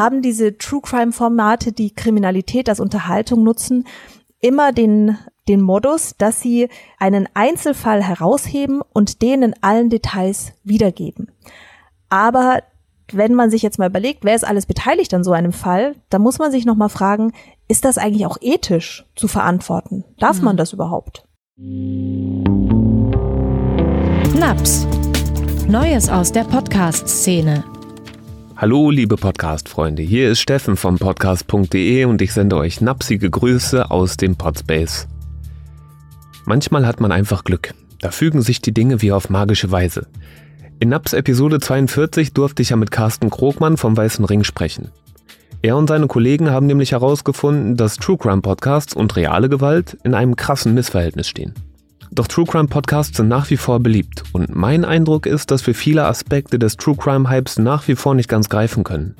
haben diese True Crime Formate, die Kriminalität als Unterhaltung nutzen, immer den den Modus, dass sie einen Einzelfall herausheben und den in allen Details wiedergeben. Aber wenn man sich jetzt mal überlegt, wer ist alles beteiligt an so einem Fall, dann muss man sich noch mal fragen, ist das eigentlich auch ethisch zu verantworten? Darf mhm. man das überhaupt? Naps. Neues aus der Podcast-Szene. Hallo, liebe Podcast-Freunde. Hier ist Steffen vom Podcast.de und ich sende euch napsige Grüße aus dem Podspace. Manchmal hat man einfach Glück. Da fügen sich die Dinge wie auf magische Weise. In Naps Episode 42 durfte ich ja mit Carsten Krogmann vom Weißen Ring sprechen. Er und seine Kollegen haben nämlich herausgefunden, dass True Crime Podcasts und reale Gewalt in einem krassen Missverhältnis stehen. Doch True Crime Podcasts sind nach wie vor beliebt und mein Eindruck ist, dass wir viele Aspekte des True Crime Hypes nach wie vor nicht ganz greifen können.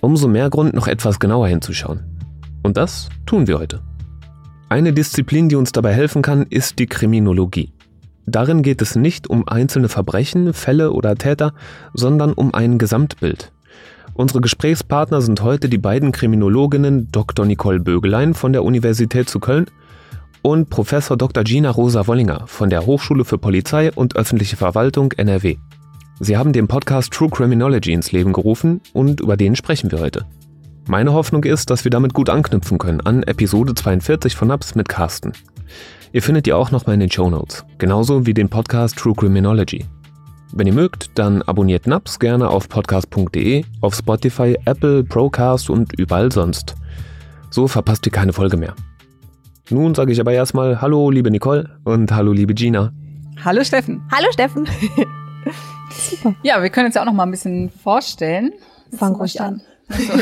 Umso mehr Grund, noch etwas genauer hinzuschauen. Und das tun wir heute. Eine Disziplin, die uns dabei helfen kann, ist die Kriminologie. Darin geht es nicht um einzelne Verbrechen, Fälle oder Täter, sondern um ein Gesamtbild. Unsere Gesprächspartner sind heute die beiden Kriminologinnen Dr. Nicole Bögelein von der Universität zu Köln und Professor Dr. Gina Rosa Wollinger von der Hochschule für Polizei und öffentliche Verwaltung NRW. Sie haben den Podcast True Criminology ins Leben gerufen und über den sprechen wir heute. Meine Hoffnung ist, dass wir damit gut anknüpfen können an Episode 42 von Ups mit Carsten. Ihr findet die auch nochmal in den Show Notes, genauso wie den Podcast True Criminology. Wenn ihr mögt, dann abonniert Naps gerne auf podcast.de, auf Spotify, Apple, Procast und überall sonst. So verpasst ihr keine Folge mehr. Nun sage ich aber erstmal Hallo, liebe Nicole und Hallo, liebe Gina. Hallo, Steffen. Hallo, Steffen. Super. Ja, wir können uns ja auch noch mal ein bisschen vorstellen. Fang ruhig an. Also,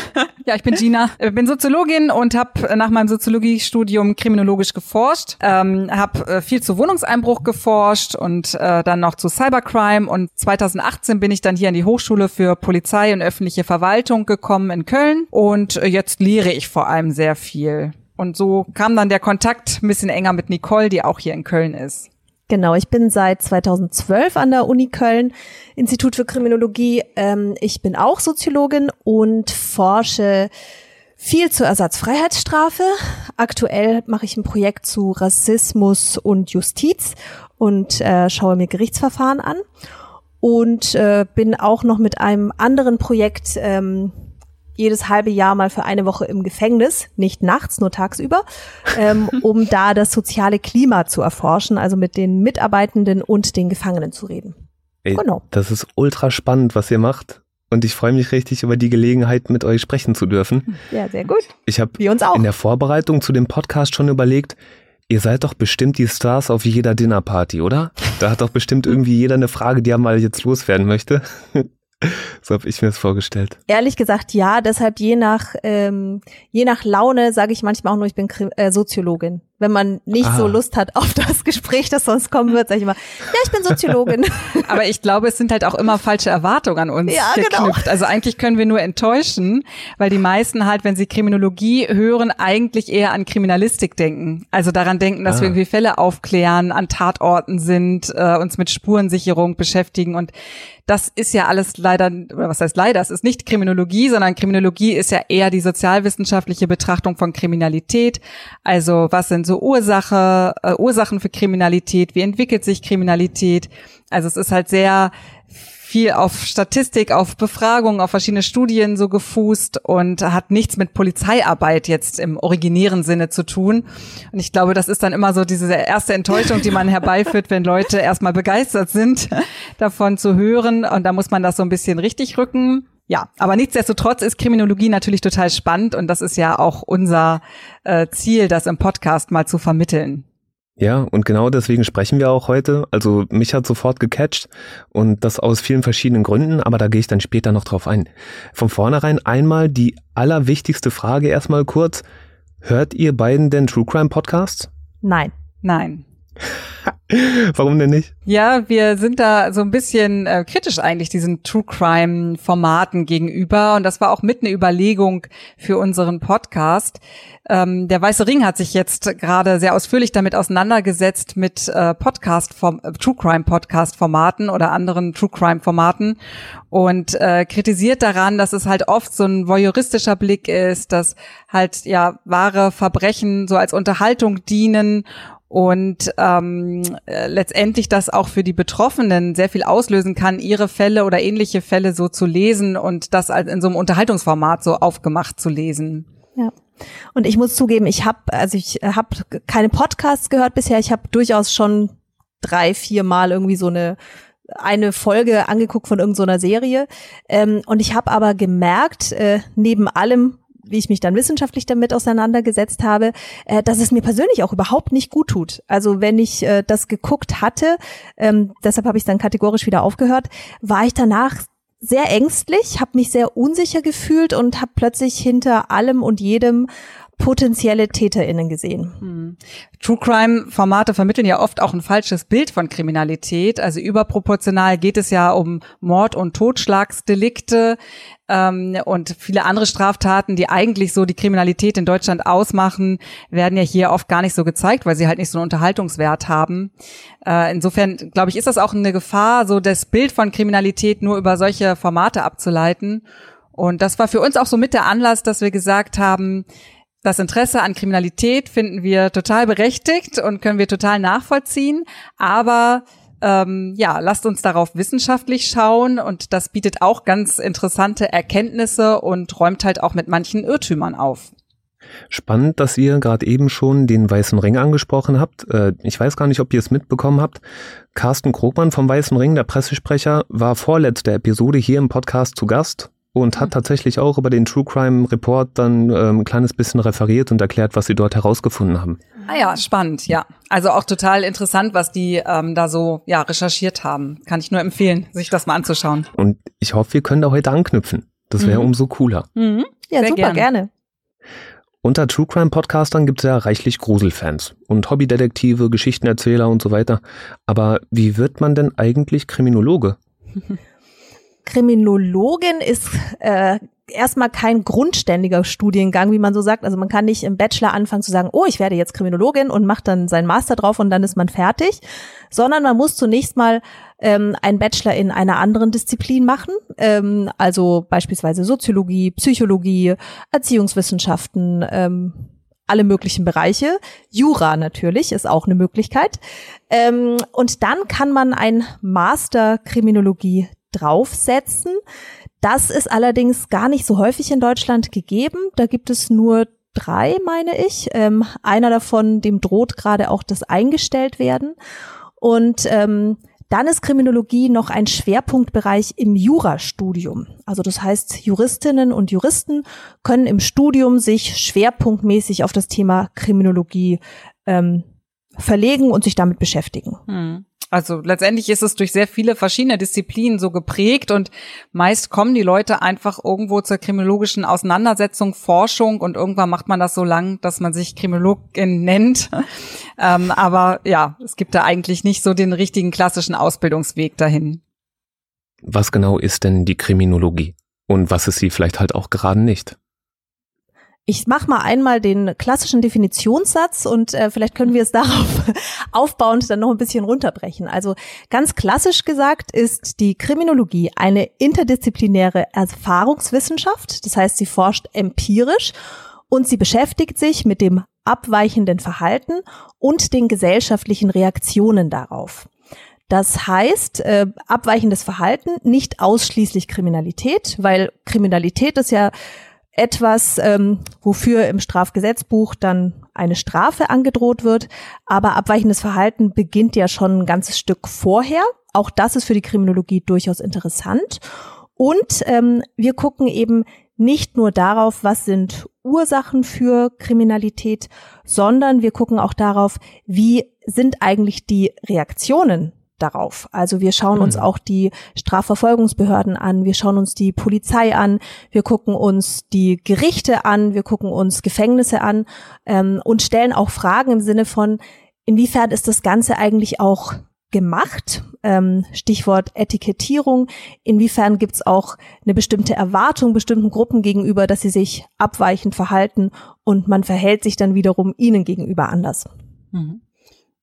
ja, ich bin Gina, bin Soziologin und habe nach meinem Soziologiestudium kriminologisch geforscht, ähm, habe äh, viel zu Wohnungseinbruch geforscht und äh, dann noch zu Cybercrime und 2018 bin ich dann hier an die Hochschule für Polizei und öffentliche Verwaltung gekommen in Köln und äh, jetzt lehre ich vor allem sehr viel. Und so kam dann der Kontakt ein bisschen enger mit Nicole, die auch hier in Köln ist. Genau, ich bin seit 2012 an der Uni Köln, Institut für Kriminologie. Ähm, ich bin auch Soziologin und forsche viel zur Ersatzfreiheitsstrafe. Aktuell mache ich ein Projekt zu Rassismus und Justiz und äh, schaue mir Gerichtsverfahren an. Und äh, bin auch noch mit einem anderen Projekt ähm, jedes halbe Jahr mal für eine Woche im Gefängnis, nicht nachts, nur tagsüber, ähm, um da das soziale Klima zu erforschen, also mit den Mitarbeitenden und den Gefangenen zu reden. Ey, genau. Das ist ultra spannend, was ihr macht. Und ich freue mich richtig über die Gelegenheit, mit euch sprechen zu dürfen. Ja, sehr gut. Ich habe in der Vorbereitung zu dem Podcast schon überlegt, ihr seid doch bestimmt die Stars auf jeder Dinnerparty, oder? Da hat doch bestimmt irgendwie jeder eine Frage, die er mal jetzt loswerden möchte. So habe ich mir das vorgestellt. Ehrlich gesagt, ja. Deshalb je nach ähm, je nach Laune sage ich manchmal auch nur, ich bin äh, Soziologin wenn man nicht ah. so Lust hat auf das Gespräch, das sonst kommen wird, sage ich immer, ja, ich bin Soziologin. Aber ich glaube, es sind halt auch immer falsche Erwartungen an uns ja, genau. geknüpft. Genau. Also eigentlich können wir nur enttäuschen, weil die meisten halt, wenn sie Kriminologie hören, eigentlich eher an Kriminalistik denken. Also daran denken, dass ah. wir irgendwie Fälle aufklären, an Tatorten sind, äh, uns mit Spurensicherung beschäftigen und das ist ja alles leider, oder was heißt leider, es ist nicht Kriminologie, sondern Kriminologie ist ja eher die sozialwissenschaftliche Betrachtung von Kriminalität. Also was sind so Ursache, äh, Ursachen für Kriminalität, wie entwickelt sich Kriminalität. Also es ist halt sehr viel auf Statistik, auf Befragungen, auf verschiedene Studien so gefußt und hat nichts mit Polizeiarbeit jetzt im originären Sinne zu tun. Und ich glaube, das ist dann immer so diese erste Enttäuschung, die man herbeiführt, wenn Leute erstmal begeistert sind, davon zu hören. Und da muss man das so ein bisschen richtig rücken. Ja, aber nichtsdestotrotz ist Kriminologie natürlich total spannend und das ist ja auch unser äh, Ziel, das im Podcast mal zu vermitteln. Ja, und genau deswegen sprechen wir auch heute. Also mich hat sofort gecatcht und das aus vielen verschiedenen Gründen, aber da gehe ich dann später noch drauf ein. Von vornherein einmal die allerwichtigste Frage erstmal kurz. Hört ihr beiden denn True Crime Podcasts? Nein. Nein. Warum denn nicht? Ja, wir sind da so ein bisschen äh, kritisch eigentlich diesen True Crime Formaten gegenüber und das war auch mit eine Überlegung für unseren Podcast. Ähm, der Weiße Ring hat sich jetzt gerade sehr ausführlich damit auseinandergesetzt mit äh, Podcast äh, True Crime Podcast Formaten oder anderen True Crime Formaten und äh, kritisiert daran, dass es halt oft so ein voyeuristischer Blick ist, dass halt ja wahre Verbrechen so als Unterhaltung dienen und ähm, äh, letztendlich das auch für die Betroffenen sehr viel auslösen kann, ihre Fälle oder ähnliche Fälle so zu lesen und das als in so einem Unterhaltungsformat so aufgemacht zu lesen. Ja. Und ich muss zugeben, ich habe also ich habe keine Podcasts gehört bisher. Ich habe durchaus schon drei, vier Mal irgendwie so eine eine Folge angeguckt von irgendeiner so Serie. Ähm, und ich habe aber gemerkt, äh, neben allem, wie ich mich dann wissenschaftlich damit auseinandergesetzt habe, äh, dass es mir persönlich auch überhaupt nicht gut tut. Also wenn ich äh, das geguckt hatte, ähm, deshalb habe ich dann kategorisch wieder aufgehört, war ich danach sehr ängstlich, habe mich sehr unsicher gefühlt und habe plötzlich hinter allem und jedem potenzielle TäterInnen gesehen. Hm. True Crime Formate vermitteln ja oft auch ein falsches Bild von Kriminalität. Also überproportional geht es ja um Mord- und Totschlagsdelikte ähm, und viele andere Straftaten, die eigentlich so die Kriminalität in Deutschland ausmachen, werden ja hier oft gar nicht so gezeigt, weil sie halt nicht so einen Unterhaltungswert haben. Äh, insofern glaube ich, ist das auch eine Gefahr, so das Bild von Kriminalität nur über solche Formate abzuleiten. Und das war für uns auch so mit der Anlass, dass wir gesagt haben, das Interesse an Kriminalität finden wir total berechtigt und können wir total nachvollziehen. Aber ähm, ja, lasst uns darauf wissenschaftlich schauen und das bietet auch ganz interessante Erkenntnisse und räumt halt auch mit manchen Irrtümern auf. Spannend, dass ihr gerade eben schon den Weißen Ring angesprochen habt. Äh, ich weiß gar nicht, ob ihr es mitbekommen habt. Carsten Krogmann vom Weißen Ring, der Pressesprecher, war vorletzte Episode hier im Podcast zu Gast und hat tatsächlich auch über den True Crime Report dann ähm, ein kleines bisschen referiert und erklärt, was sie dort herausgefunden haben. Ah ja, spannend, ja. Also auch total interessant, was die ähm, da so ja recherchiert haben. Kann ich nur empfehlen, sich das mal anzuschauen. Und ich hoffe, wir können da heute anknüpfen. Das wäre mhm. umso cooler. Mhm. Ja, Sehr super, gerne. gerne. Unter True Crime Podcastern gibt es ja reichlich Gruselfans und Hobbydetektive, Geschichtenerzähler und so weiter. Aber wie wird man denn eigentlich Kriminologe? Kriminologin ist äh, erstmal kein grundständiger Studiengang, wie man so sagt. Also man kann nicht im Bachelor anfangen zu sagen, oh, ich werde jetzt Kriminologin und macht dann seinen Master drauf und dann ist man fertig, sondern man muss zunächst mal ähm, einen Bachelor in einer anderen Disziplin machen, ähm, also beispielsweise Soziologie, Psychologie, Erziehungswissenschaften, ähm, alle möglichen Bereiche. Jura natürlich ist auch eine Möglichkeit. Ähm, und dann kann man ein Master Kriminologie draufsetzen. Das ist allerdings gar nicht so häufig in Deutschland gegeben. Da gibt es nur drei, meine ich. Ähm, einer davon, dem droht gerade auch das eingestellt werden. Und ähm, dann ist Kriminologie noch ein Schwerpunktbereich im Jurastudium. Also das heißt, Juristinnen und Juristen können im Studium sich schwerpunktmäßig auf das Thema Kriminologie ähm, verlegen und sich damit beschäftigen. Hm. Also letztendlich ist es durch sehr viele verschiedene Disziplinen so geprägt und meist kommen die Leute einfach irgendwo zur kriminologischen Auseinandersetzung, Forschung und irgendwann macht man das so lang, dass man sich Kriminologin nennt. ähm, aber ja, es gibt da eigentlich nicht so den richtigen klassischen Ausbildungsweg dahin. Was genau ist denn die Kriminologie? Und was ist sie vielleicht halt auch gerade nicht? Ich mache mal einmal den klassischen Definitionssatz und äh, vielleicht können wir es darauf aufbauend dann noch ein bisschen runterbrechen. Also ganz klassisch gesagt ist die Kriminologie eine interdisziplinäre Erfahrungswissenschaft. Das heißt, sie forscht empirisch und sie beschäftigt sich mit dem abweichenden Verhalten und den gesellschaftlichen Reaktionen darauf. Das heißt, äh, abweichendes Verhalten, nicht ausschließlich Kriminalität, weil Kriminalität ist ja etwas, ähm, wofür im Strafgesetzbuch dann eine Strafe angedroht wird. Aber abweichendes Verhalten beginnt ja schon ein ganzes Stück vorher. Auch das ist für die Kriminologie durchaus interessant. Und ähm, wir gucken eben nicht nur darauf, was sind Ursachen für Kriminalität, sondern wir gucken auch darauf, wie sind eigentlich die Reaktionen darauf. Also wir schauen uns mhm. auch die Strafverfolgungsbehörden an, wir schauen uns die Polizei an, wir gucken uns die Gerichte an, wir gucken uns Gefängnisse an ähm, und stellen auch Fragen im Sinne von, inwiefern ist das Ganze eigentlich auch gemacht? Ähm, Stichwort Etikettierung. Inwiefern gibt es auch eine bestimmte Erwartung bestimmten Gruppen gegenüber, dass sie sich abweichend verhalten und man verhält sich dann wiederum ihnen gegenüber anders? Mhm.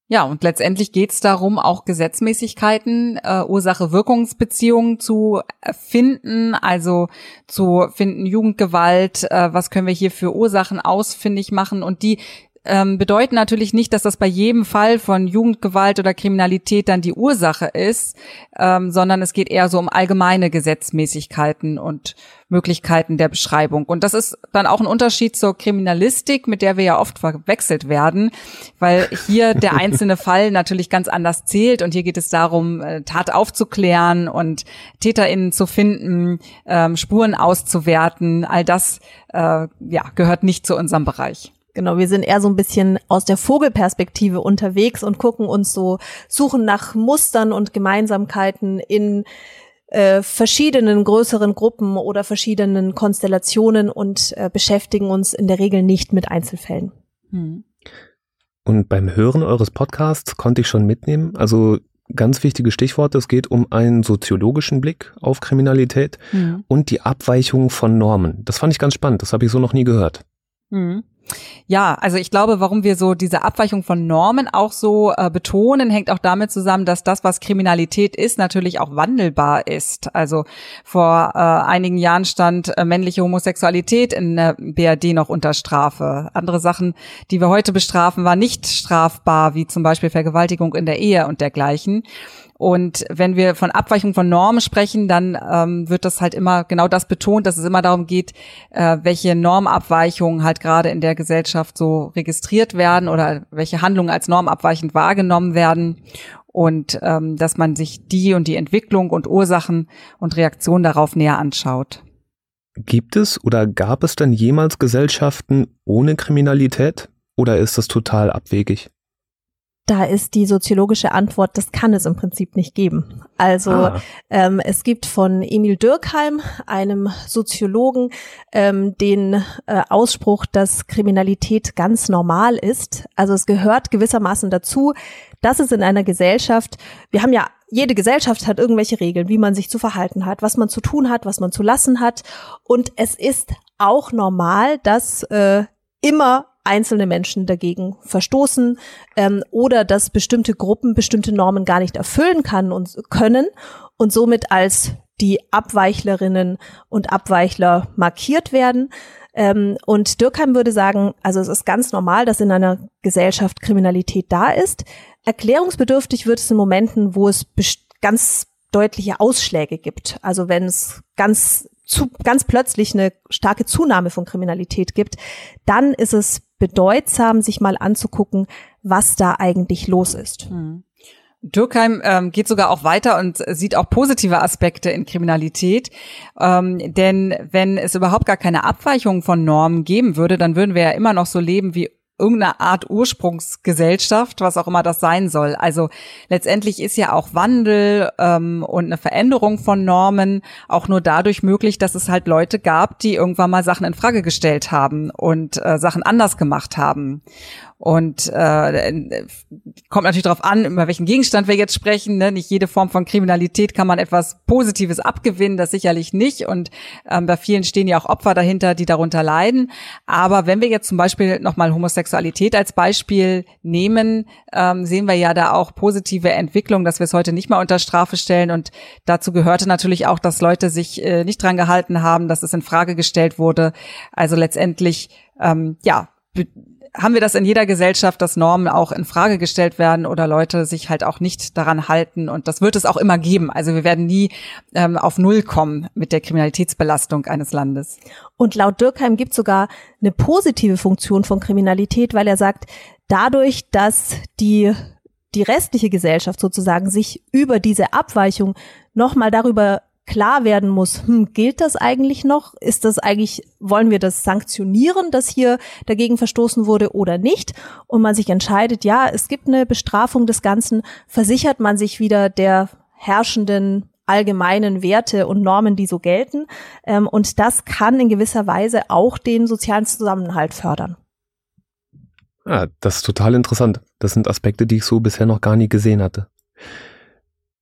Ja, und letztendlich geht es darum, auch Gesetzmäßigkeiten, äh, Ursache-Wirkungsbeziehungen zu finden, also zu finden Jugendgewalt, äh, was können wir hier für Ursachen ausfindig machen. Und die ähm, bedeuten natürlich nicht, dass das bei jedem Fall von Jugendgewalt oder Kriminalität dann die Ursache ist, ähm, sondern es geht eher so um allgemeine Gesetzmäßigkeiten und Möglichkeiten der Beschreibung. Und das ist dann auch ein Unterschied zur Kriminalistik, mit der wir ja oft verwechselt werden, weil hier der einzelne Fall natürlich ganz anders zählt und hier geht es darum, äh, Tat aufzuklären und TäterInnen zu finden, ähm, Spuren auszuwerten. All das äh, ja, gehört nicht zu unserem Bereich. Genau, wir sind eher so ein bisschen aus der Vogelperspektive unterwegs und gucken uns so, suchen nach Mustern und Gemeinsamkeiten in äh, verschiedenen größeren Gruppen oder verschiedenen Konstellationen und äh, beschäftigen uns in der Regel nicht mit Einzelfällen. Hm. Und beim Hören eures Podcasts konnte ich schon mitnehmen, also ganz wichtige Stichworte, es geht um einen soziologischen Blick auf Kriminalität hm. und die Abweichung von Normen. Das fand ich ganz spannend, das habe ich so noch nie gehört. Hm. Ja, also ich glaube, warum wir so diese Abweichung von Normen auch so äh, betonen, hängt auch damit zusammen, dass das, was Kriminalität ist, natürlich auch wandelbar ist. Also vor äh, einigen Jahren stand äh, männliche Homosexualität in der BRD noch unter Strafe. Andere Sachen, die wir heute bestrafen, waren nicht strafbar, wie zum Beispiel Vergewaltigung in der Ehe und dergleichen. Und wenn wir von Abweichung von Normen sprechen, dann ähm, wird das halt immer genau das betont, dass es immer darum geht, äh, welche Normabweichungen halt gerade in der Gesellschaft so registriert werden oder welche Handlungen als normabweichend wahrgenommen werden und ähm, dass man sich die und die Entwicklung und Ursachen und Reaktionen darauf näher anschaut. Gibt es oder gab es denn jemals Gesellschaften ohne Kriminalität oder ist das total abwegig? Da ist die soziologische Antwort, das kann es im Prinzip nicht geben. Also ah. ähm, es gibt von Emil Dürkheim, einem Soziologen, ähm, den äh, Ausspruch, dass Kriminalität ganz normal ist. Also es gehört gewissermaßen dazu, dass es in einer Gesellschaft, wir haben ja jede Gesellschaft hat irgendwelche Regeln, wie man sich zu verhalten hat, was man zu tun hat, was man zu lassen hat. Und es ist auch normal, dass äh, immer einzelne Menschen dagegen verstoßen ähm, oder dass bestimmte Gruppen bestimmte Normen gar nicht erfüllen kann und können und somit als die Abweichlerinnen und Abweichler markiert werden. Ähm, und Dürkheim würde sagen, also es ist ganz normal, dass in einer Gesellschaft Kriminalität da ist. Erklärungsbedürftig wird es in Momenten, wo es ganz deutliche Ausschläge gibt. Also wenn es ganz zu, ganz plötzlich eine starke Zunahme von Kriminalität gibt, dann ist es bedeutsam, sich mal anzugucken, was da eigentlich los ist. Hm. Durkheim ähm, geht sogar auch weiter und sieht auch positive Aspekte in Kriminalität. Ähm, denn wenn es überhaupt gar keine Abweichung von Normen geben würde, dann würden wir ja immer noch so leben wie irgendeine Art Ursprungsgesellschaft, was auch immer das sein soll. Also letztendlich ist ja auch Wandel ähm, und eine Veränderung von Normen auch nur dadurch möglich, dass es halt Leute gab, die irgendwann mal Sachen in Frage gestellt haben und äh, Sachen anders gemacht haben. Und äh, kommt natürlich darauf an, über welchen Gegenstand wir jetzt sprechen. Ne? Nicht jede Form von Kriminalität kann man etwas Positives abgewinnen, das sicherlich nicht. Und ähm, bei vielen stehen ja auch Opfer dahinter, die darunter leiden. Aber wenn wir jetzt zum Beispiel nochmal Homosexualität als Beispiel nehmen, ähm, sehen wir ja da auch positive Entwicklung, dass wir es heute nicht mehr unter Strafe stellen. Und dazu gehörte natürlich auch, dass Leute sich äh, nicht dran gehalten haben, dass es in Frage gestellt wurde. Also letztendlich, ähm, ja, haben wir das in jeder Gesellschaft, dass Normen auch in Frage gestellt werden oder Leute sich halt auch nicht daran halten. Und das wird es auch immer geben. Also wir werden nie ähm, auf Null kommen mit der Kriminalitätsbelastung eines Landes. Und laut Dürkheim gibt es sogar eine positive Funktion von Kriminalität, weil er sagt, dadurch, dass die die restliche Gesellschaft sozusagen sich über diese Abweichung nochmal darüber klar werden muss, hm, gilt das eigentlich noch? Ist das eigentlich, wollen wir das sanktionieren, dass hier dagegen verstoßen wurde oder nicht? Und man sich entscheidet, ja, es gibt eine Bestrafung des Ganzen, versichert man sich wieder der herrschenden allgemeinen Werte und Normen, die so gelten. Ähm, und das kann in gewisser Weise auch den sozialen Zusammenhalt fördern. Ja, das ist total interessant. Das sind Aspekte, die ich so bisher noch gar nie gesehen hatte.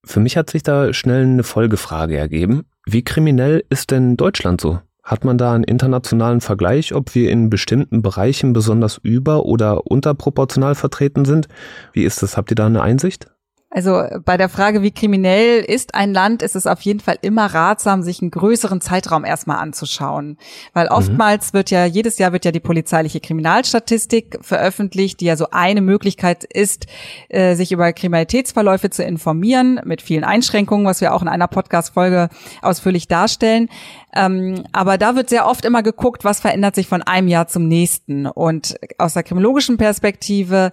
Für mich hat sich da schnell eine Folgefrage ergeben. Wie kriminell ist denn Deutschland so? Hat man da einen internationalen Vergleich, ob wir in bestimmten Bereichen besonders über- oder unterproportional vertreten sind? Wie ist das? Habt ihr da eine Einsicht? Also bei der Frage, wie kriminell ist ein Land, ist es auf jeden Fall immer ratsam, sich einen größeren Zeitraum erstmal anzuschauen. Weil mhm. oftmals wird ja, jedes Jahr wird ja die polizeiliche Kriminalstatistik veröffentlicht, die ja so eine Möglichkeit ist, äh, sich über Kriminalitätsverläufe zu informieren, mit vielen Einschränkungen, was wir auch in einer Podcast-Folge ausführlich darstellen. Ähm, aber da wird sehr oft immer geguckt, was verändert sich von einem Jahr zum nächsten. Und aus der kriminologischen Perspektive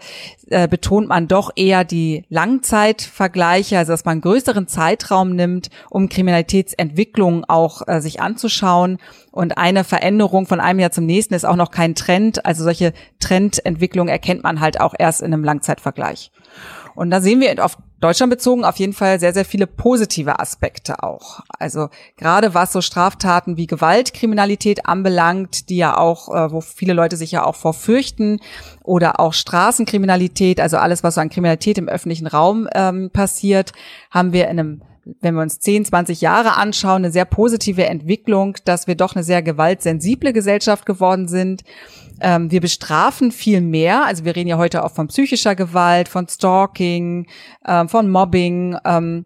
äh, betont man doch eher die Langzeitvergleiche, also dass man einen größeren Zeitraum nimmt, um Kriminalitätsentwicklung auch äh, sich anzuschauen. Und eine Veränderung von einem Jahr zum nächsten ist auch noch kein Trend. Also solche Trendentwicklungen erkennt man halt auch erst in einem Langzeitvergleich. Und da sehen wir auf Deutschland bezogen auf jeden Fall sehr, sehr viele positive Aspekte auch. Also gerade was so Straftaten wie Gewaltkriminalität anbelangt, die ja auch, äh, wo viele Leute sich ja auch vorfürchten, oder auch Straßenkriminalität, also alles, was so an Kriminalität im öffentlichen Raum ähm, passiert, haben wir in einem wenn wir uns 10, 20 Jahre anschauen, eine sehr positive Entwicklung, dass wir doch eine sehr gewaltsensible Gesellschaft geworden sind. Ähm, wir bestrafen viel mehr. Also wir reden ja heute auch von psychischer Gewalt, von Stalking, ähm, von Mobbing. Ähm,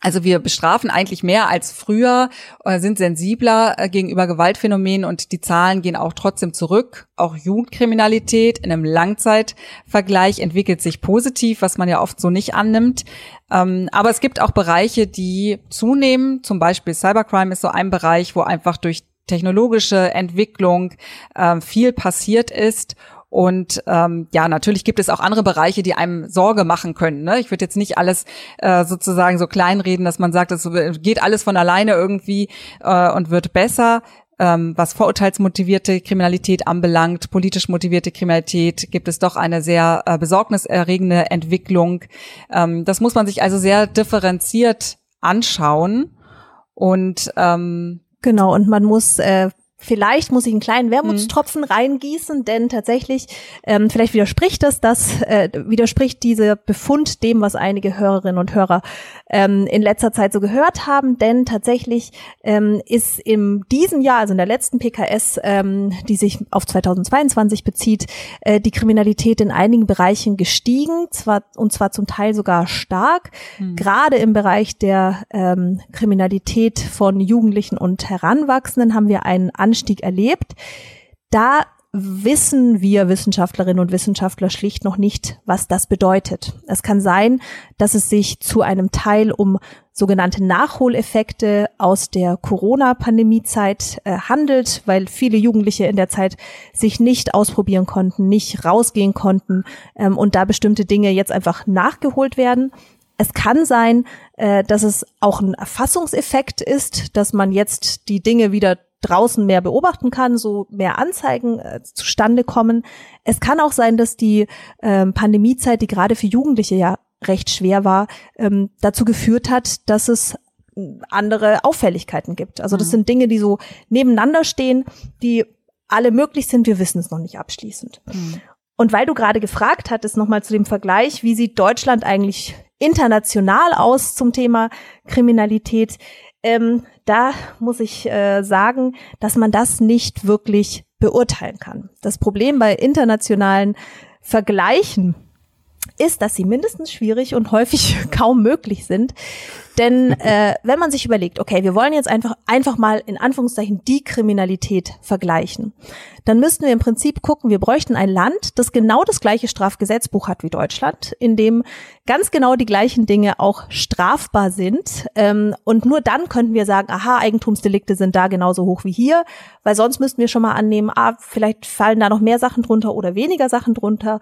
also wir bestrafen eigentlich mehr als früher, äh, sind sensibler äh, gegenüber Gewaltphänomenen und die Zahlen gehen auch trotzdem zurück. Auch Jugendkriminalität in einem Langzeitvergleich entwickelt sich positiv, was man ja oft so nicht annimmt. Ähm, aber es gibt auch Bereiche, die zunehmen. Zum Beispiel Cybercrime ist so ein Bereich, wo einfach durch technologische Entwicklung äh, viel passiert ist. Und ähm, ja, natürlich gibt es auch andere Bereiche, die einem Sorge machen können. Ne? Ich würde jetzt nicht alles äh, sozusagen so kleinreden, dass man sagt, es geht alles von alleine irgendwie äh, und wird besser. Ähm, was vorurteilsmotivierte Kriminalität anbelangt, politisch motivierte Kriminalität, gibt es doch eine sehr äh, besorgniserregende Entwicklung. Ähm, das muss man sich also sehr differenziert anschauen. Und ähm, Genau, und man muss äh, Vielleicht muss ich einen kleinen Wermutstropfen mhm. reingießen, denn tatsächlich, ähm, vielleicht widerspricht das, das äh, widerspricht dieser Befund dem, was einige Hörerinnen und Hörer ähm, in letzter Zeit so gehört haben, denn tatsächlich ähm, ist in diesem Jahr, also in der letzten PKS, ähm, die sich auf 2022 bezieht, äh, die Kriminalität in einigen Bereichen gestiegen, zwar und zwar zum Teil sogar stark, mhm. gerade im Bereich der ähm, Kriminalität von Jugendlichen und Heranwachsenden haben wir einen Anstieg erlebt. Da wissen wir Wissenschaftlerinnen und Wissenschaftler schlicht noch nicht, was das bedeutet. Es kann sein, dass es sich zu einem Teil um sogenannte Nachholeffekte aus der Corona-Pandemie-Zeit äh, handelt, weil viele Jugendliche in der Zeit sich nicht ausprobieren konnten, nicht rausgehen konnten ähm, und da bestimmte Dinge jetzt einfach nachgeholt werden. Es kann sein, äh, dass es auch ein Erfassungseffekt ist, dass man jetzt die Dinge wieder draußen mehr beobachten kann, so mehr Anzeigen äh, zustande kommen. Es kann auch sein, dass die ähm, Pandemiezeit, die gerade für Jugendliche ja recht schwer war, ähm, dazu geführt hat, dass es hm, andere Auffälligkeiten gibt. Also das mhm. sind Dinge, die so nebeneinander stehen, die alle möglich sind. Wir wissen es noch nicht abschließend. Mhm. Und weil du gerade gefragt hattest, nochmal zu dem Vergleich, wie sieht Deutschland eigentlich international aus zum Thema Kriminalität? Ähm, da muss ich äh, sagen, dass man das nicht wirklich beurteilen kann. Das Problem bei internationalen Vergleichen ist, dass sie mindestens schwierig und häufig kaum möglich sind. Denn äh, wenn man sich überlegt, okay, wir wollen jetzt einfach einfach mal in Anführungszeichen die Kriminalität vergleichen, dann müssten wir im Prinzip gucken, wir bräuchten ein Land, das genau das gleiche Strafgesetzbuch hat wie Deutschland, in dem ganz genau die gleichen Dinge auch strafbar sind. Ähm, und nur dann könnten wir sagen, aha, Eigentumsdelikte sind da genauso hoch wie hier, weil sonst müssten wir schon mal annehmen, ah, vielleicht fallen da noch mehr Sachen drunter oder weniger Sachen drunter.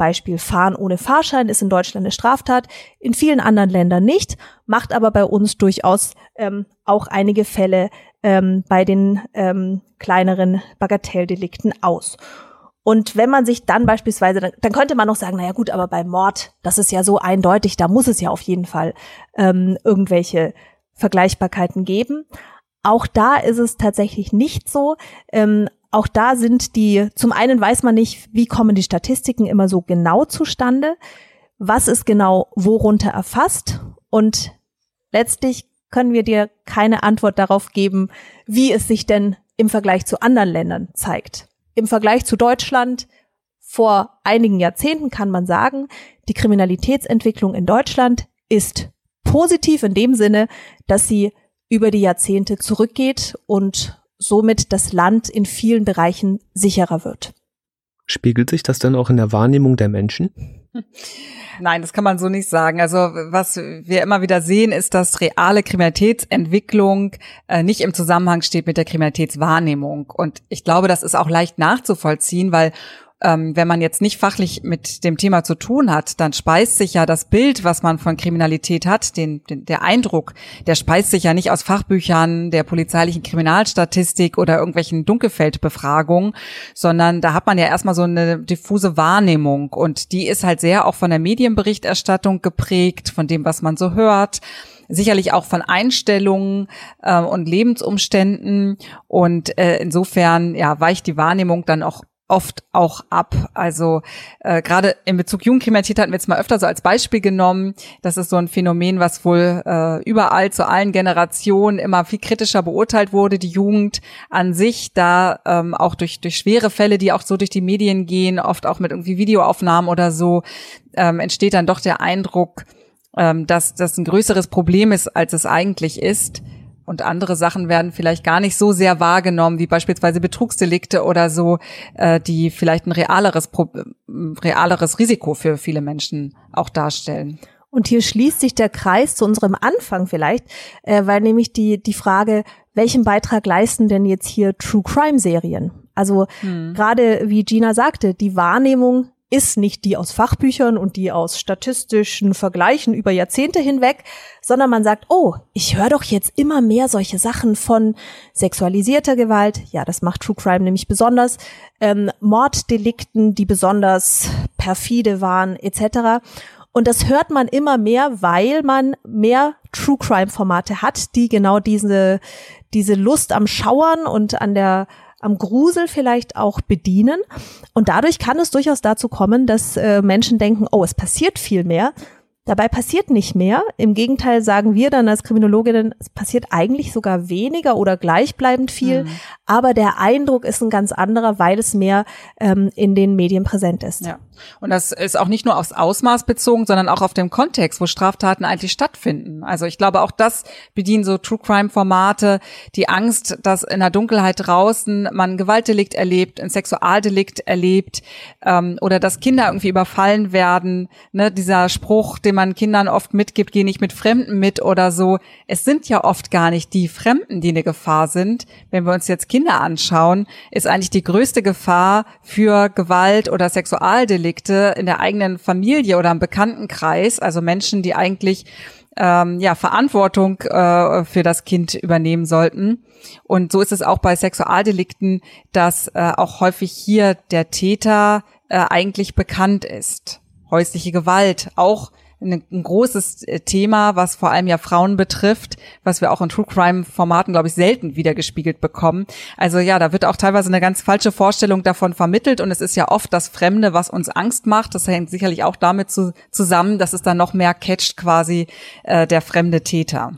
Beispiel Fahren ohne Fahrschein ist in Deutschland eine Straftat, in vielen anderen Ländern nicht, macht aber bei uns durchaus ähm, auch einige Fälle ähm, bei den ähm, kleineren Bagatelldelikten aus. Und wenn man sich dann beispielsweise, dann, dann könnte man noch sagen, naja gut, aber bei Mord, das ist ja so eindeutig, da muss es ja auf jeden Fall ähm, irgendwelche Vergleichbarkeiten geben. Auch da ist es tatsächlich nicht so. Ähm, auch da sind die, zum einen weiß man nicht, wie kommen die Statistiken immer so genau zustande, was ist genau worunter erfasst und letztlich können wir dir keine Antwort darauf geben, wie es sich denn im Vergleich zu anderen Ländern zeigt. Im Vergleich zu Deutschland vor einigen Jahrzehnten kann man sagen, die Kriminalitätsentwicklung in Deutschland ist positiv in dem Sinne, dass sie über die Jahrzehnte zurückgeht und somit das Land in vielen Bereichen sicherer wird. Spiegelt sich das dann auch in der Wahrnehmung der Menschen? Nein, das kann man so nicht sagen. Also was wir immer wieder sehen, ist, dass reale Kriminalitätsentwicklung äh, nicht im Zusammenhang steht mit der Kriminalitätswahrnehmung. Und ich glaube, das ist auch leicht nachzuvollziehen, weil ähm, wenn man jetzt nicht fachlich mit dem Thema zu tun hat, dann speist sich ja das Bild, was man von Kriminalität hat, den, den, der Eindruck, der speist sich ja nicht aus Fachbüchern der polizeilichen Kriminalstatistik oder irgendwelchen Dunkelfeldbefragungen, sondern da hat man ja erstmal so eine diffuse Wahrnehmung. Und die ist halt sehr auch von der Medienberichterstattung geprägt, von dem, was man so hört sicherlich auch von Einstellungen äh, und Lebensumständen. Und äh, insofern ja weicht die Wahrnehmung dann auch oft auch ab. Also äh, gerade in Bezug Jugendkriminalität hatten wir jetzt mal öfter so als Beispiel genommen. Das ist so ein Phänomen, was wohl äh, überall zu allen Generationen immer viel kritischer beurteilt wurde. Die Jugend an sich, da ähm, auch durch, durch schwere Fälle, die auch so durch die Medien gehen, oft auch mit irgendwie Videoaufnahmen oder so, ähm, entsteht dann doch der Eindruck, ähm, dass das ein größeres Problem ist, als es eigentlich ist und andere Sachen werden vielleicht gar nicht so sehr wahrgenommen, wie beispielsweise Betrugsdelikte oder so, äh, die vielleicht ein realeres, realeres Risiko für viele Menschen auch darstellen. Und hier schließt sich der Kreis zu unserem Anfang vielleicht, äh, weil nämlich die, die Frage, welchen Beitrag leisten denn jetzt hier True Crime Serien? Also hm. gerade wie Gina sagte, die Wahrnehmung ist nicht die aus Fachbüchern und die aus statistischen Vergleichen über Jahrzehnte hinweg, sondern man sagt, oh, ich höre doch jetzt immer mehr solche Sachen von sexualisierter Gewalt, ja, das macht True Crime nämlich besonders, ähm, Morddelikten, die besonders perfide waren, etc. Und das hört man immer mehr, weil man mehr True Crime Formate hat, die genau diese, diese Lust am Schauern und an der am Grusel vielleicht auch bedienen. Und dadurch kann es durchaus dazu kommen, dass äh, Menschen denken, oh, es passiert viel mehr. Dabei passiert nicht mehr. Im Gegenteil sagen wir dann als Kriminologinnen, es passiert eigentlich sogar weniger oder gleichbleibend viel. Mhm. Aber der Eindruck ist ein ganz anderer, weil es mehr ähm, in den Medien präsent ist. Ja. Und das ist auch nicht nur aufs Ausmaß bezogen, sondern auch auf dem Kontext, wo Straftaten eigentlich stattfinden. Also ich glaube, auch das bedienen so True Crime Formate, die Angst, dass in der Dunkelheit draußen man Gewaltdelikt erlebt, ein Sexualdelikt erlebt ähm, oder dass Kinder irgendwie überfallen werden. Ne, dieser Spruch, den man Kindern oft mitgibt, geh nicht mit Fremden mit oder so. Es sind ja oft gar nicht die Fremden, die eine Gefahr sind. Wenn wir uns jetzt Kinder anschauen, ist eigentlich die größte Gefahr für Gewalt oder Sexualdelikt Konflikte in der eigenen Familie oder im Bekanntenkreis, also Menschen, die eigentlich ähm, ja Verantwortung äh, für das Kind übernehmen sollten. Und so ist es auch bei Sexualdelikten, dass äh, auch häufig hier der Täter äh, eigentlich bekannt ist. Häusliche Gewalt, auch ein, ein großes äh, Thema, was vor allem ja Frauen betrifft, was wir auch in True Crime Formaten, glaube ich, selten wiedergespiegelt bekommen. Also ja, da wird auch teilweise eine ganz falsche Vorstellung davon vermittelt und es ist ja oft das Fremde, was uns Angst macht. Das hängt sicherlich auch damit zu, zusammen, dass es dann noch mehr catcht quasi äh, der fremde Täter.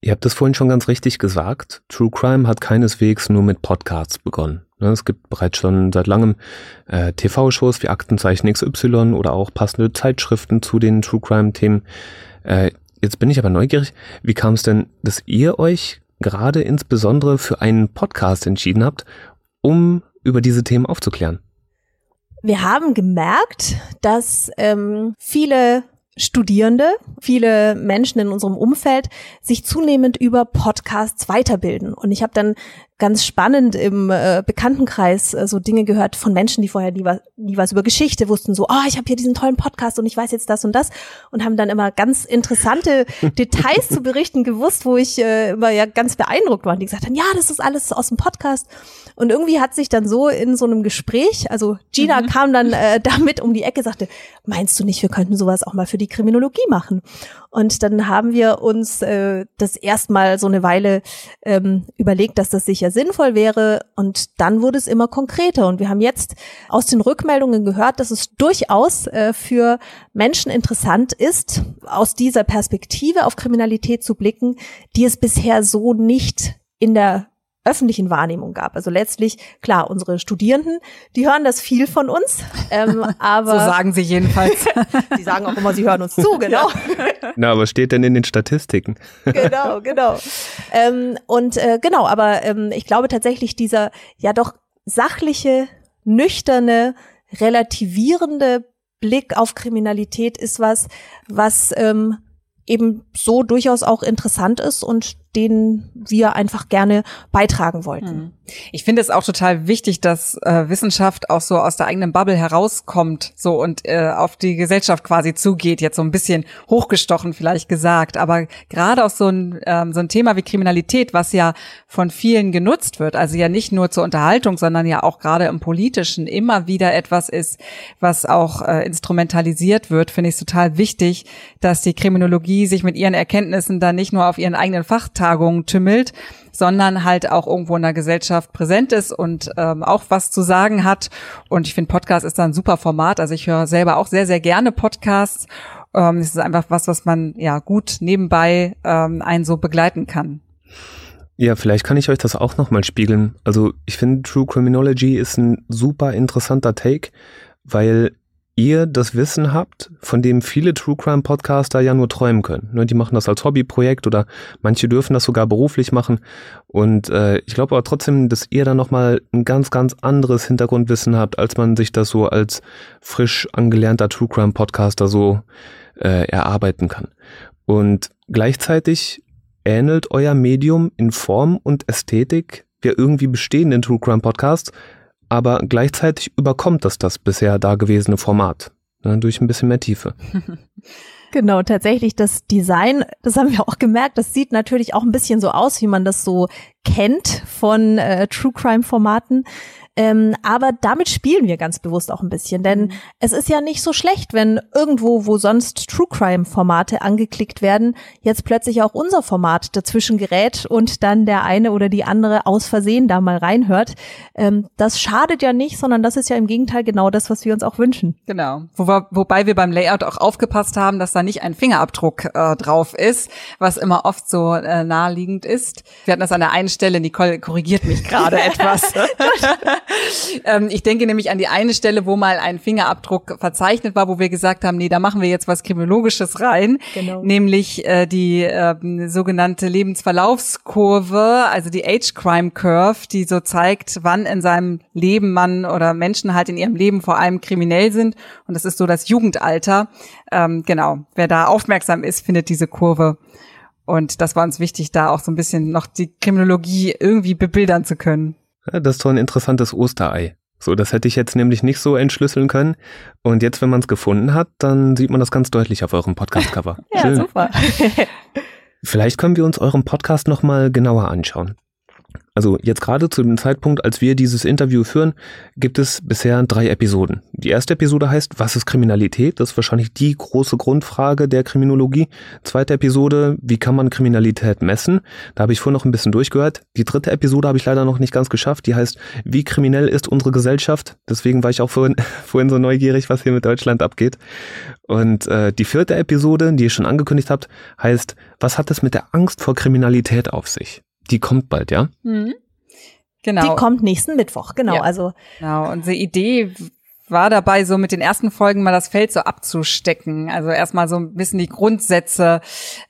Ihr habt es vorhin schon ganz richtig gesagt. True Crime hat keineswegs nur mit Podcasts begonnen. Ne, es gibt bereits schon seit langem äh, TV-Shows wie Aktenzeichen XY oder auch passende Zeitschriften zu den True Crime-Themen. Äh, jetzt bin ich aber neugierig, wie kam es denn, dass ihr euch gerade insbesondere für einen Podcast entschieden habt, um über diese Themen aufzuklären? Wir haben gemerkt, dass ähm, viele Studierende, viele Menschen in unserem Umfeld sich zunehmend über Podcasts weiterbilden. Und ich habe dann ganz spannend im äh, Bekanntenkreis äh, so Dinge gehört von Menschen, die vorher nie was, nie was über Geschichte wussten, so, oh, ich habe hier diesen tollen Podcast und ich weiß jetzt das und das und haben dann immer ganz interessante Details zu berichten gewusst, wo ich äh, immer ja ganz beeindruckt war. Und die gesagt haben, ja, das ist alles aus dem Podcast. Und irgendwie hat sich dann so in so einem Gespräch, also Gina mhm. kam dann äh, damit um die Ecke, sagte, meinst du nicht, wir könnten sowas auch mal für die Kriminologie machen? Und dann haben wir uns äh, das erstmal so eine Weile ähm, überlegt, dass das sicher sinnvoll wäre. Und dann wurde es immer konkreter. Und wir haben jetzt aus den Rückmeldungen gehört, dass es durchaus äh, für Menschen interessant ist, aus dieser Perspektive auf Kriminalität zu blicken, die es bisher so nicht in der öffentlichen Wahrnehmung gab. Also letztlich, klar, unsere Studierenden, die hören das viel von uns, ähm, aber so sagen sie jedenfalls. sie sagen auch immer, sie hören uns zu, genau. Na, aber steht denn in den Statistiken? genau, genau. Ähm, und äh, genau, aber ähm, ich glaube tatsächlich dieser ja doch sachliche, nüchterne, relativierende Blick auf Kriminalität ist was, was ähm, eben so durchaus auch interessant ist und den wir einfach gerne beitragen wollten. Hm. Ich finde es auch total wichtig, dass äh, Wissenschaft auch so aus der eigenen Bubble herauskommt, so und äh, auf die Gesellschaft quasi zugeht. Jetzt so ein bisschen hochgestochen vielleicht gesagt, aber gerade auch so ein ähm, so ein Thema wie Kriminalität, was ja von vielen genutzt wird, also ja nicht nur zur Unterhaltung, sondern ja auch gerade im Politischen immer wieder etwas ist, was auch äh, instrumentalisiert wird, finde ich es total wichtig, dass die Kriminologie sich mit ihren Erkenntnissen dann nicht nur auf ihren eigenen Fachtag Tagungen tümmelt, sondern halt auch irgendwo in der Gesellschaft präsent ist und ähm, auch was zu sagen hat. Und ich finde, Podcast ist da ein super Format. Also ich höre selber auch sehr, sehr gerne Podcasts. Ähm, es ist einfach was, was man ja gut nebenbei ähm, einen so begleiten kann. Ja, vielleicht kann ich euch das auch nochmal spiegeln. Also ich finde, True Criminology ist ein super interessanter Take, weil ihr das Wissen habt, von dem viele True Crime Podcaster ja nur träumen können. Ne, die machen das als Hobbyprojekt oder manche dürfen das sogar beruflich machen. Und äh, ich glaube aber trotzdem, dass ihr da nochmal ein ganz, ganz anderes Hintergrundwissen habt, als man sich das so als frisch angelernter True Crime Podcaster so äh, erarbeiten kann. Und gleichzeitig ähnelt euer Medium in Form und Ästhetik der irgendwie bestehenden True Crime Podcasts, aber gleichzeitig überkommt das das bisher dagewesene Format ne, durch ein bisschen mehr Tiefe. Genau, tatsächlich das Design, das haben wir auch gemerkt, das sieht natürlich auch ein bisschen so aus, wie man das so kennt von äh, True Crime Formaten. Ähm, aber damit spielen wir ganz bewusst auch ein bisschen, denn mhm. es ist ja nicht so schlecht, wenn irgendwo, wo sonst True Crime Formate angeklickt werden, jetzt plötzlich auch unser Format dazwischen gerät und dann der eine oder die andere aus Versehen da mal reinhört. Ähm, das schadet ja nicht, sondern das ist ja im Gegenteil genau das, was wir uns auch wünschen. Genau. Wo wir, wobei wir beim Layout auch aufgepasst haben, dass da nicht ein Fingerabdruck äh, drauf ist, was immer oft so äh, naheliegend ist. Wir hatten das an der einen Stelle, Nicole korrigiert mich gerade etwas. ähm, ich denke nämlich an die eine Stelle, wo mal ein Fingerabdruck verzeichnet war, wo wir gesagt haben, nee, da machen wir jetzt was Kriminologisches rein, genau. nämlich äh, die äh, sogenannte Lebensverlaufskurve, also die Age Crime Curve, die so zeigt, wann in seinem Leben man oder Menschen halt in ihrem Leben vor allem kriminell sind. Und das ist so das Jugendalter. Ähm, genau, wer da aufmerksam ist, findet diese Kurve. Und das war uns wichtig, da auch so ein bisschen noch die Kriminologie irgendwie bebildern zu können. Ja, das ist doch ein interessantes Osterei. So, das hätte ich jetzt nämlich nicht so entschlüsseln können. Und jetzt, wenn man es gefunden hat, dann sieht man das ganz deutlich auf eurem Podcast-Cover. ja, Schön. super. Vielleicht können wir uns euren Podcast nochmal genauer anschauen. Also jetzt gerade zu dem Zeitpunkt, als wir dieses Interview führen, gibt es bisher drei Episoden. Die erste Episode heißt, was ist Kriminalität? Das ist wahrscheinlich die große Grundfrage der Kriminologie. Zweite Episode, wie kann man Kriminalität messen? Da habe ich vorhin noch ein bisschen durchgehört. Die dritte Episode habe ich leider noch nicht ganz geschafft. Die heißt, wie kriminell ist unsere Gesellschaft? Deswegen war ich auch vorhin, vorhin so neugierig, was hier mit Deutschland abgeht. Und äh, die vierte Episode, die ihr schon angekündigt habt, heißt, was hat es mit der Angst vor Kriminalität auf sich? Die kommt bald, ja? Mhm. Genau. Die kommt nächsten Mittwoch, genau. Ja. Also genau. Unsere Idee war dabei, so mit den ersten Folgen mal das Feld so abzustecken. Also erstmal so ein bisschen die Grundsätze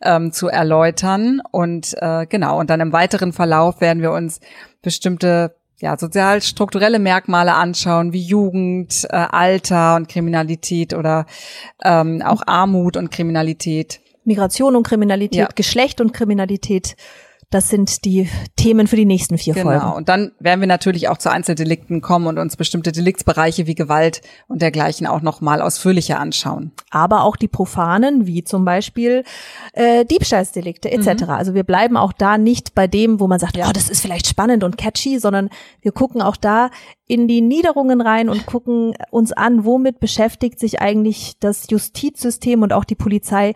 ähm, zu erläutern. Und äh, genau, und dann im weiteren Verlauf werden wir uns bestimmte ja, sozial-strukturelle Merkmale anschauen, wie Jugend, äh, Alter und Kriminalität oder ähm, auch Armut und Kriminalität. Migration und Kriminalität, ja. Geschlecht und Kriminalität das sind die Themen für die nächsten vier genau. Folgen. Genau. Und dann werden wir natürlich auch zu Einzeldelikten kommen und uns bestimmte Deliktsbereiche wie Gewalt und dergleichen auch nochmal ausführlicher anschauen. Aber auch die profanen, wie zum Beispiel äh, Diebstahlsdelikte etc. Mhm. Also wir bleiben auch da nicht bei dem, wo man sagt, ja, das ist vielleicht spannend und catchy, sondern wir gucken auch da in die Niederungen rein und gucken uns an, womit beschäftigt sich eigentlich das Justizsystem und auch die Polizei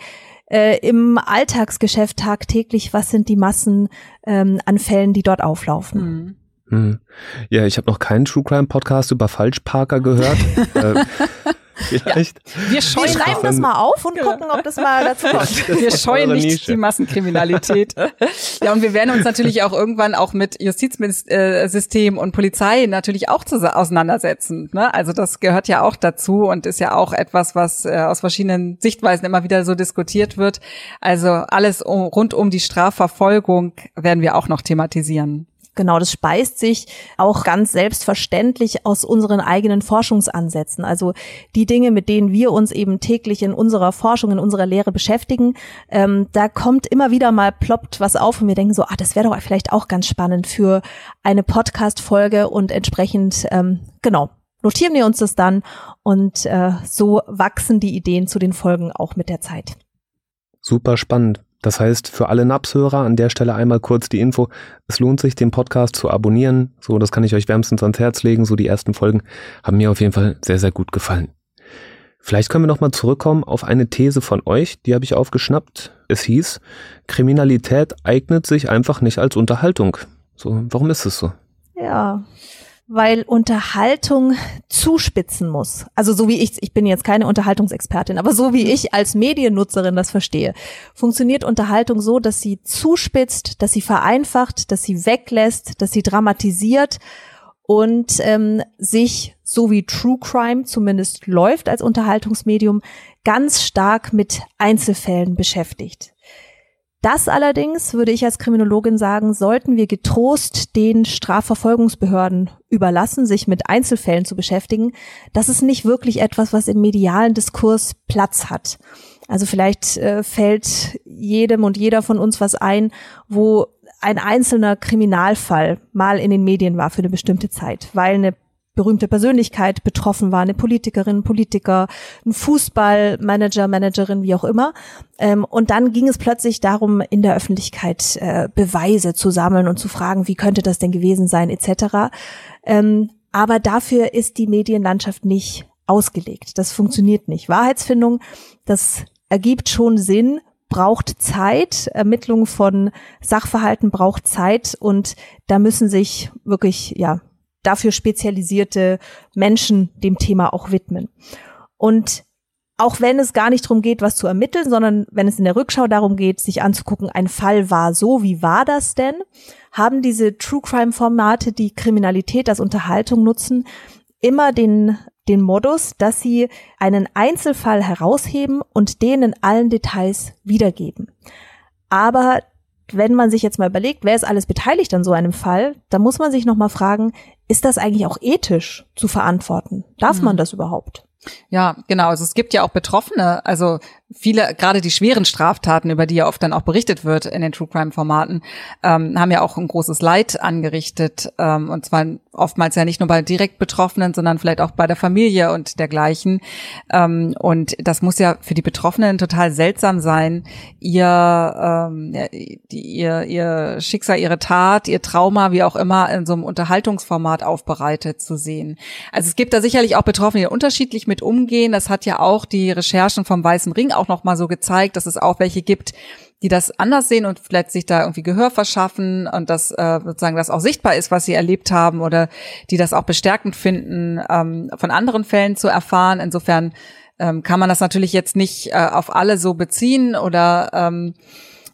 äh, im Alltagsgeschäft tagtäglich, was sind die Massen ähm, an Fällen, die dort auflaufen. Mhm. Hm. Ja, ich habe noch keinen True Crime Podcast über Falschparker gehört. äh, Vielleicht. Ja. Wir, scheuen wir schreiben das mal auf und gucken, ob das mal dazu kommt. Wir scheuen nicht Nische. die Massenkriminalität. ja, und wir werden uns natürlich auch irgendwann auch mit Justizsystem und Polizei natürlich auch auseinandersetzen. Ne? Also das gehört ja auch dazu und ist ja auch etwas, was äh, aus verschiedenen Sichtweisen immer wieder so diskutiert wird. Also alles um, rund um die Strafverfolgung werden wir auch noch thematisieren. Genau, das speist sich auch ganz selbstverständlich aus unseren eigenen Forschungsansätzen. Also die Dinge, mit denen wir uns eben täglich in unserer Forschung, in unserer Lehre beschäftigen, ähm, da kommt immer wieder mal ploppt was auf und wir denken so, ah, das wäre doch vielleicht auch ganz spannend für eine Podcast-Folge und entsprechend, ähm, genau, notieren wir uns das dann und äh, so wachsen die Ideen zu den Folgen auch mit der Zeit. Super spannend. Das heißt, für alle NAPS-Hörer an der Stelle einmal kurz die Info. Es lohnt sich, den Podcast zu abonnieren. So, das kann ich euch wärmstens ans Herz legen. So, die ersten Folgen haben mir auf jeden Fall sehr, sehr gut gefallen. Vielleicht können wir nochmal zurückkommen auf eine These von euch, die habe ich aufgeschnappt. Es hieß, Kriminalität eignet sich einfach nicht als Unterhaltung. So, warum ist es so? Ja, weil Unterhaltung zuspitzen muss. Also so wie ich, ich bin jetzt keine Unterhaltungsexpertin, aber so wie ich als Mediennutzerin das verstehe, funktioniert Unterhaltung so, dass sie zuspitzt, dass sie vereinfacht, dass sie weglässt, dass sie dramatisiert und ähm, sich, so wie True Crime zumindest läuft als Unterhaltungsmedium, ganz stark mit Einzelfällen beschäftigt. Das allerdings, würde ich als Kriminologin sagen, sollten wir getrost den Strafverfolgungsbehörden überlassen, sich mit Einzelfällen zu beschäftigen. Das ist nicht wirklich etwas, was im medialen Diskurs Platz hat. Also vielleicht äh, fällt jedem und jeder von uns was ein, wo ein einzelner Kriminalfall mal in den Medien war für eine bestimmte Zeit, weil eine berühmte Persönlichkeit betroffen war, eine Politikerin, Politiker, ein Fußballmanager, Managerin, wie auch immer. Ähm, und dann ging es plötzlich darum, in der Öffentlichkeit äh, Beweise zu sammeln und zu fragen, wie könnte das denn gewesen sein, etc. Ähm, aber dafür ist die Medienlandschaft nicht ausgelegt. Das funktioniert nicht. Wahrheitsfindung, das ergibt schon Sinn, braucht Zeit, Ermittlung von Sachverhalten braucht Zeit und da müssen sich wirklich, ja, dafür spezialisierte Menschen dem Thema auch widmen. Und auch wenn es gar nicht darum geht, was zu ermitteln, sondern wenn es in der Rückschau darum geht, sich anzugucken, ein Fall war so, wie war das denn, haben diese True Crime Formate, die Kriminalität als Unterhaltung nutzen, immer den, den Modus, dass sie einen Einzelfall herausheben und den in allen Details wiedergeben. Aber wenn man sich jetzt mal überlegt, wer ist alles beteiligt an so einem Fall, dann muss man sich nochmal fragen, ist das eigentlich auch ethisch zu verantworten? Darf mhm. man das überhaupt? Ja, genau. Also es gibt ja auch Betroffene, also viele, gerade die schweren Straftaten, über die ja oft dann auch berichtet wird in den True Crime Formaten, ähm, haben ja auch ein großes Leid angerichtet. Ähm, und zwar oftmals ja nicht nur bei direkt Betroffenen, sondern vielleicht auch bei der Familie und dergleichen. Ähm, und das muss ja für die Betroffenen total seltsam sein, ihr, ähm, ihr, ihr Schicksal, ihre Tat, ihr Trauma, wie auch immer, in so einem Unterhaltungsformat aufbereitet zu sehen. Also es gibt da sicherlich auch Betroffene, die unterschiedlich mit umgehen. Das hat ja auch die Recherchen vom Weißen Ring auch noch mal so gezeigt, dass es auch welche gibt, die das anders sehen und vielleicht sich da irgendwie Gehör verschaffen und dass äh, sozusagen das auch sichtbar ist, was sie erlebt haben oder die das auch bestärkend finden, ähm, von anderen Fällen zu erfahren. Insofern ähm, kann man das natürlich jetzt nicht äh, auf alle so beziehen oder ähm,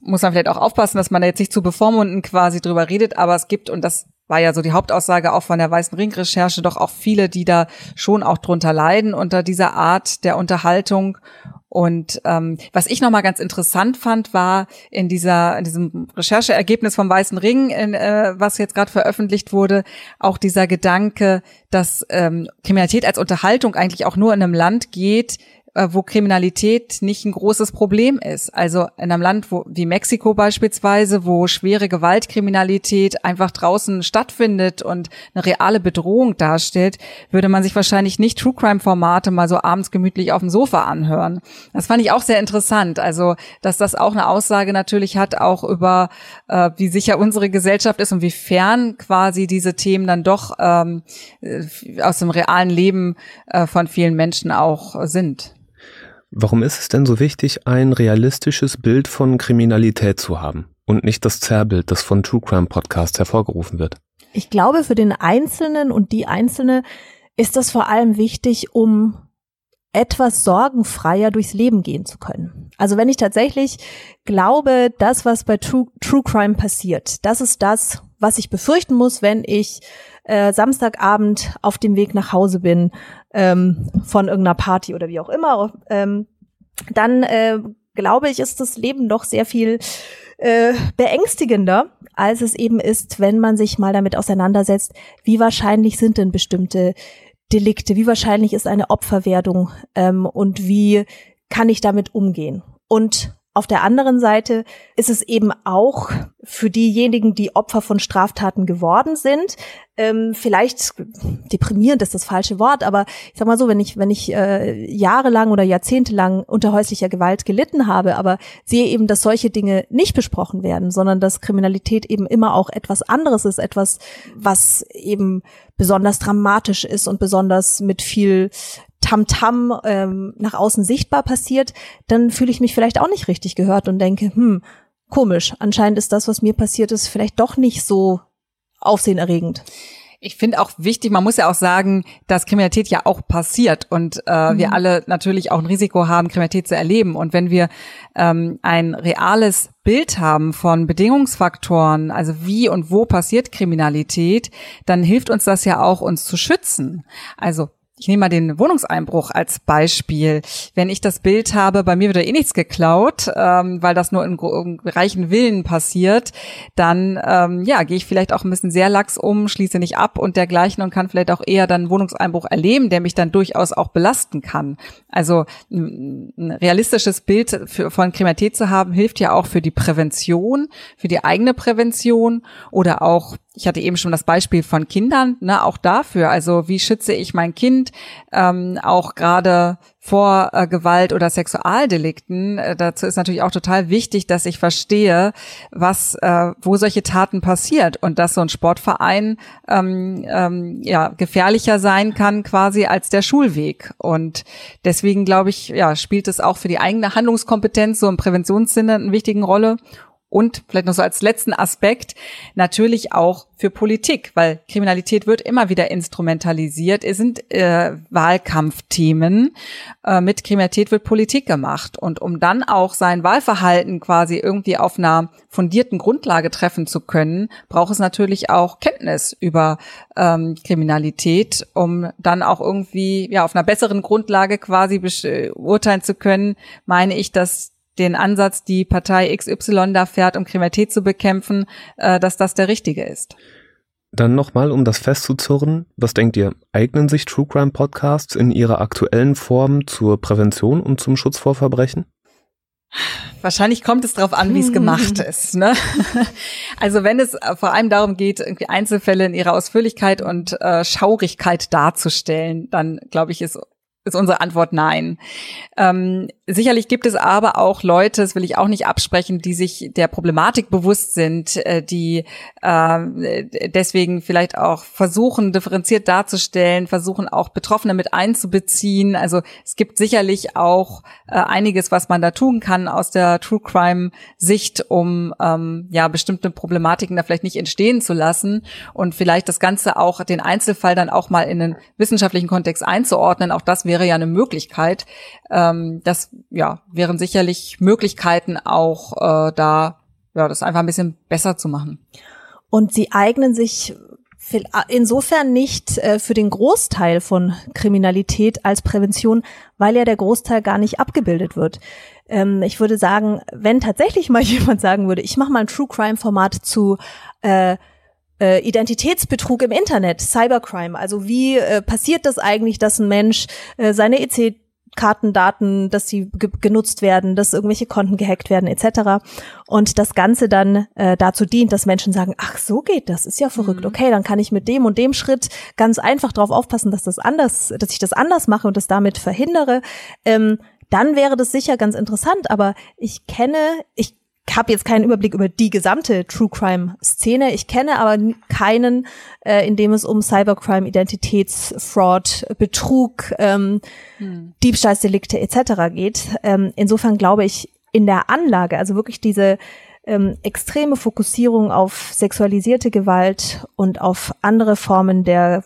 muss man vielleicht auch aufpassen, dass man da jetzt nicht zu bevormunden quasi drüber redet, aber es gibt, und das war ja so die Hauptaussage auch von der Weißen Ring-Recherche, doch auch viele, die da schon auch drunter leiden unter dieser Art der Unterhaltung und ähm, was ich nochmal ganz interessant fand, war in dieser in diesem Rechercheergebnis vom Weißen Ring, in, äh, was jetzt gerade veröffentlicht wurde, auch dieser Gedanke, dass ähm, Kriminalität als Unterhaltung eigentlich auch nur in einem Land geht, wo Kriminalität nicht ein großes Problem ist. Also in einem Land wo, wie Mexiko beispielsweise, wo schwere Gewaltkriminalität einfach draußen stattfindet und eine reale Bedrohung darstellt, würde man sich wahrscheinlich nicht True Crime Formate mal so abends gemütlich auf dem Sofa anhören. Das fand ich auch sehr interessant. Also, dass das auch eine Aussage natürlich hat, auch über äh, wie sicher unsere Gesellschaft ist und wie fern quasi diese Themen dann doch ähm, äh, aus dem realen Leben äh, von vielen Menschen auch sind. Warum ist es denn so wichtig, ein realistisches Bild von Kriminalität zu haben und nicht das Zerrbild, das von True Crime Podcasts hervorgerufen wird? Ich glaube, für den Einzelnen und die Einzelne ist das vor allem wichtig, um etwas sorgenfreier durchs Leben gehen zu können. Also wenn ich tatsächlich glaube, das, was bei True, True Crime passiert, das ist das, was ich befürchten muss, wenn ich äh, Samstagabend auf dem Weg nach Hause bin ähm, von irgendeiner Party oder wie auch immer, ähm, dann äh, glaube ich, ist das Leben doch sehr viel äh, beängstigender, als es eben ist, wenn man sich mal damit auseinandersetzt, wie wahrscheinlich sind denn bestimmte Delikte, wie wahrscheinlich ist eine Opferwerdung ähm, und wie kann ich damit umgehen. Und auf der anderen Seite ist es eben auch für diejenigen, die Opfer von Straftaten geworden sind, ähm, vielleicht deprimierend ist das falsche Wort, aber ich sag mal so, wenn ich wenn ich äh, jahrelang oder jahrzehntelang unter häuslicher Gewalt gelitten habe, aber sehe eben, dass solche Dinge nicht besprochen werden, sondern dass Kriminalität eben immer auch etwas anderes ist, etwas, was eben besonders dramatisch ist und besonders mit viel Tamtam -Tam, ähm, nach außen sichtbar passiert, dann fühle ich mich vielleicht auch nicht richtig gehört und denke, hm, komisch, anscheinend ist das, was mir passiert ist, vielleicht doch nicht so aufsehenerregend. Ich finde auch wichtig, man muss ja auch sagen, dass Kriminalität ja auch passiert und äh, mhm. wir alle natürlich auch ein Risiko haben, Kriminalität zu erleben. Und wenn wir ähm, ein reales Bild haben von Bedingungsfaktoren, also wie und wo passiert Kriminalität, dann hilft uns das ja auch, uns zu schützen. Also ich nehme mal den Wohnungseinbruch als Beispiel. Wenn ich das Bild habe, bei mir wird eh nichts geklaut, ähm, weil das nur in, in reichen Villen passiert, dann ähm, ja, gehe ich vielleicht auch ein bisschen sehr lax um, schließe nicht ab und dergleichen und kann vielleicht auch eher dann Wohnungseinbruch erleben, der mich dann durchaus auch belasten kann. Also ein realistisches Bild für, von Kriminalität zu haben, hilft ja auch für die Prävention, für die eigene Prävention oder auch ich hatte eben schon das Beispiel von Kindern, ne, auch dafür. Also wie schütze ich mein Kind ähm, auch gerade vor äh, Gewalt oder Sexualdelikten? Äh, dazu ist natürlich auch total wichtig, dass ich verstehe, was, äh, wo solche Taten passiert und dass so ein Sportverein ähm, ähm, ja gefährlicher sein kann quasi als der Schulweg. Und deswegen glaube ich, ja spielt es auch für die eigene Handlungskompetenz so im Präventionssinne eine wichtige Rolle und vielleicht noch so als letzten Aspekt natürlich auch für Politik, weil Kriminalität wird immer wieder instrumentalisiert. Es sind äh, Wahlkampfthemen. Äh, mit Kriminalität wird Politik gemacht. Und um dann auch sein Wahlverhalten quasi irgendwie auf einer fundierten Grundlage treffen zu können, braucht es natürlich auch Kenntnis über ähm, Kriminalität, um dann auch irgendwie ja auf einer besseren Grundlage quasi beurteilen zu können, meine ich, dass den Ansatz, die Partei XY da fährt, um Kriminalität zu bekämpfen, äh, dass das der richtige ist. Dann nochmal, um das festzuzurren, was denkt ihr, eignen sich True Crime Podcasts in ihrer aktuellen Form zur Prävention und zum Schutz vor Verbrechen? Wahrscheinlich kommt es darauf an, wie es gemacht ist. Ne? Also wenn es vor allem darum geht, irgendwie Einzelfälle in ihrer Ausführlichkeit und äh, Schaurigkeit darzustellen, dann glaube ich, ist ist unsere Antwort nein. Ähm, sicherlich gibt es aber auch Leute, das will ich auch nicht absprechen, die sich der Problematik bewusst sind, äh, die äh, deswegen vielleicht auch versuchen, differenziert darzustellen, versuchen auch Betroffene mit einzubeziehen. Also es gibt sicherlich auch äh, einiges, was man da tun kann aus der True Crime Sicht, um ähm, ja bestimmte Problematiken da vielleicht nicht entstehen zu lassen und vielleicht das Ganze auch den Einzelfall dann auch mal in einen wissenschaftlichen Kontext einzuordnen. Auch das wäre ja eine Möglichkeit. Ähm, das ja wären sicherlich Möglichkeiten auch äh, da ja das einfach ein bisschen besser zu machen. Und sie eignen sich insofern nicht äh, für den Großteil von Kriminalität als Prävention, weil ja der Großteil gar nicht abgebildet wird. Ähm, ich würde sagen, wenn tatsächlich mal jemand sagen würde, ich mache mal ein True Crime Format zu äh, äh, Identitätsbetrug im Internet, Cybercrime. Also wie äh, passiert das eigentlich, dass ein Mensch äh, seine EC Kartendaten, dass sie ge genutzt werden, dass irgendwelche Konten gehackt werden etc. Und das Ganze dann äh, dazu dient, dass Menschen sagen, ach so geht das, ist ja verrückt. Mhm. Okay, dann kann ich mit dem und dem Schritt ganz einfach darauf aufpassen, dass das anders, dass ich das anders mache und das damit verhindere. Ähm, dann wäre das sicher ganz interessant. Aber ich kenne, ich habe jetzt keinen Überblick über die gesamte True Crime Szene. Ich kenne aber keinen, äh, in dem es um Cybercrime, Identitätsfraud, Betrug, ähm, hm. Diebstahlsdelikte etc. geht. Ähm, insofern glaube ich in der Anlage, also wirklich diese ähm, extreme Fokussierung auf sexualisierte Gewalt und auf andere Formen der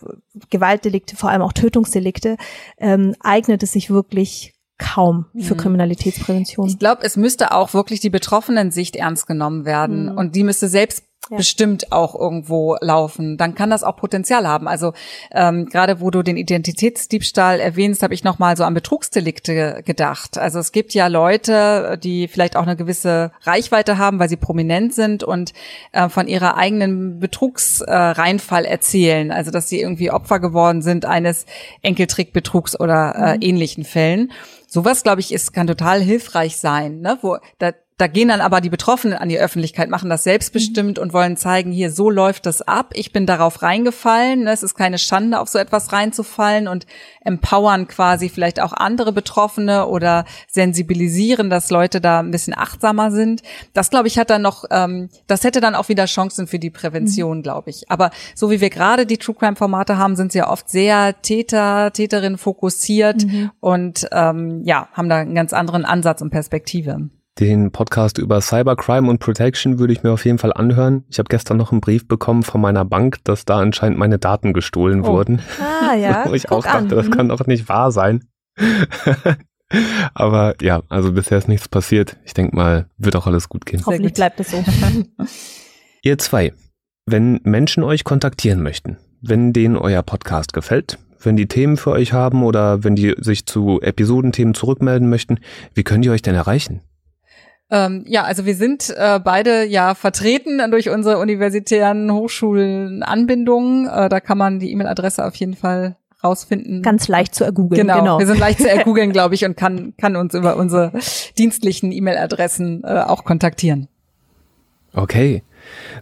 Gewaltdelikte, vor allem auch Tötungsdelikte, ähm, eignet es sich wirklich kaum für mhm. Kriminalitätsprävention. Ich glaube, es müsste auch wirklich die betroffenen Sicht ernst genommen werden mhm. und die müsste selbst ja. bestimmt auch irgendwo laufen. Dann kann das auch Potenzial haben. Also ähm, gerade wo du den Identitätsdiebstahl erwähnst, habe ich noch mal so an Betrugsdelikte gedacht. Also es gibt ja Leute, die vielleicht auch eine gewisse Reichweite haben, weil sie prominent sind und äh, von ihrer eigenen Betrugsreinfall äh, erzählen. Also dass sie irgendwie Opfer geworden sind eines Enkeltrickbetrugs oder äh, mhm. ähnlichen Fällen. Sowas, glaube ich, ist, kann total hilfreich sein, ne? wo da, da gehen dann aber die Betroffenen an die Öffentlichkeit, machen das selbstbestimmt mhm. und wollen zeigen, hier, so läuft das ab. Ich bin darauf reingefallen. Es ist keine Schande, auf so etwas reinzufallen und empowern quasi vielleicht auch andere Betroffene oder sensibilisieren, dass Leute da ein bisschen achtsamer sind. Das, glaube ich, hat dann noch, ähm, das hätte dann auch wieder Chancen für die Prävention, mhm. glaube ich. Aber so wie wir gerade die True Crime Formate haben, sind sie ja oft sehr Täter, Täterin fokussiert mhm. und ähm, ja, haben da einen ganz anderen Ansatz und Perspektive. Den Podcast über Cybercrime und Protection würde ich mir auf jeden Fall anhören. Ich habe gestern noch einen Brief bekommen von meiner Bank, dass da anscheinend meine Daten gestohlen oh. wurden. Ah ja. Wo ich Guck auch dachte, an. das kann doch nicht wahr sein. Aber ja, also bisher ist nichts passiert. Ich denke mal, wird auch alles gut gehen. Hoffentlich bleibt es so. Ihr zwei, wenn Menschen euch kontaktieren möchten, wenn denen euer Podcast gefällt, wenn die Themen für euch haben oder wenn die sich zu Episodenthemen zurückmelden möchten, wie können die euch denn erreichen? Ähm, ja, also wir sind äh, beide ja vertreten durch unsere universitären Hochschulenanbindungen. Äh, da kann man die E-Mail-Adresse auf jeden Fall rausfinden. Ganz leicht zu ergoogeln. Genau, genau. wir sind leicht zu ergoogeln, glaube ich, und kann, kann uns über unsere dienstlichen E-Mail-Adressen äh, auch kontaktieren. Okay,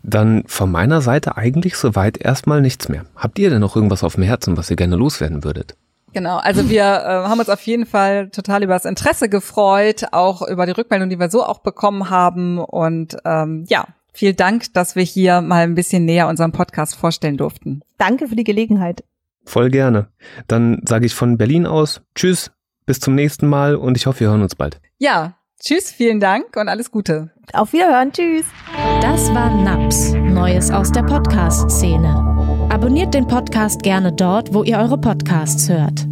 dann von meiner Seite eigentlich soweit erstmal nichts mehr. Habt ihr denn noch irgendwas auf dem Herzen, was ihr gerne loswerden würdet? Genau, also wir äh, haben uns auf jeden Fall total über das Interesse gefreut, auch über die Rückmeldung, die wir so auch bekommen haben. Und ähm, ja, vielen Dank, dass wir hier mal ein bisschen näher unseren Podcast vorstellen durften. Danke für die Gelegenheit. Voll gerne. Dann sage ich von Berlin aus Tschüss, bis zum nächsten Mal und ich hoffe, wir hören uns bald. Ja, tschüss, vielen Dank und alles Gute. Auf Wiederhören, tschüss. Das war NAPS, Neues aus der Podcast-Szene. Abonniert den Podcast gerne dort, wo ihr eure Podcasts hört.